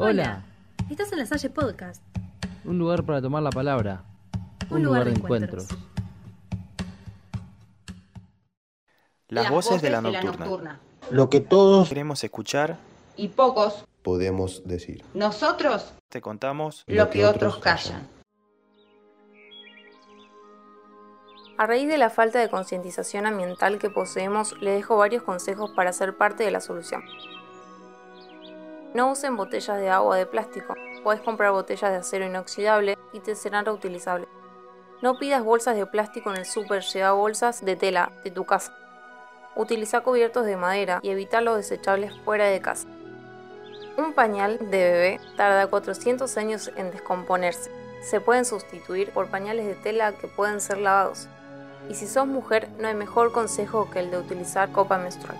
Hola. Estás en la Salle Podcast. Un lugar para tomar la palabra. Un, lugar, de encuentros. Las, voces, de, la, nocturna. Lo que todos queremos escuchar y pocos podemos decir. Nosotros te contamos lo, que, otros callan. A raíz de la falta de concientización ambiental que poseemos, le dejo varios consejos para ser parte de la solución. No usen botellas de agua de plástico. Puedes comprar botellas de acero inoxidable y te serán reutilizables. No pidas bolsas de plástico en el súper, lleva bolsas de tela de tu casa. Utiliza cubiertos de madera y evita los desechables fuera de casa. Un pañal de bebé tarda 400 años en descomponerse. Se pueden sustituir por pañales de tela que pueden ser lavados. Y si sos mujer, no hay mejor consejo que el de utilizar copa menstrual.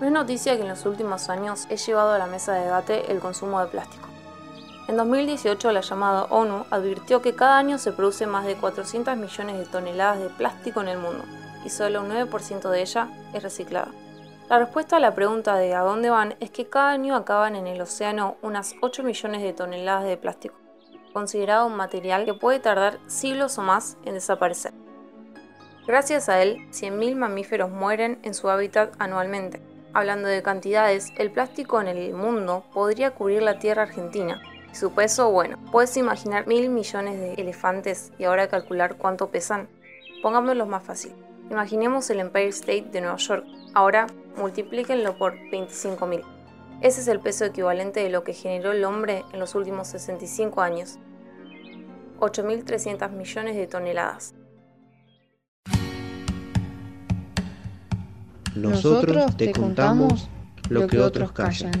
No es noticia que en los últimos años he llevado a la mesa de debate el consumo de plástico. En 2018 la llamada ONU advirtió que cada año se produce más de 400 millones de toneladas de plástico en el mundo y solo un 9% de ella es reciclada. La respuesta a la pregunta de a dónde van es que cada año acaban en el océano unas 8 millones de toneladas de plástico, considerado un material que puede tardar siglos o más en desaparecer. Gracias a él, 100.000 mamíferos mueren en su hábitat anualmente, Hablando de cantidades, el plástico en el mundo podría cubrir la tierra argentina. Y su peso, bueno, puedes imaginar mil millones de elefantes y ahora calcular cuánto pesan. Pongámoslo más fácil. Imaginemos el Empire State de Nueva York. Ahora multiplíquenlo por 25.000. Ese es el peso equivalente de lo que generó el hombre en los últimos 65 años. 8.300 millones de toneladas. Nosotros te contamos lo que otros callan.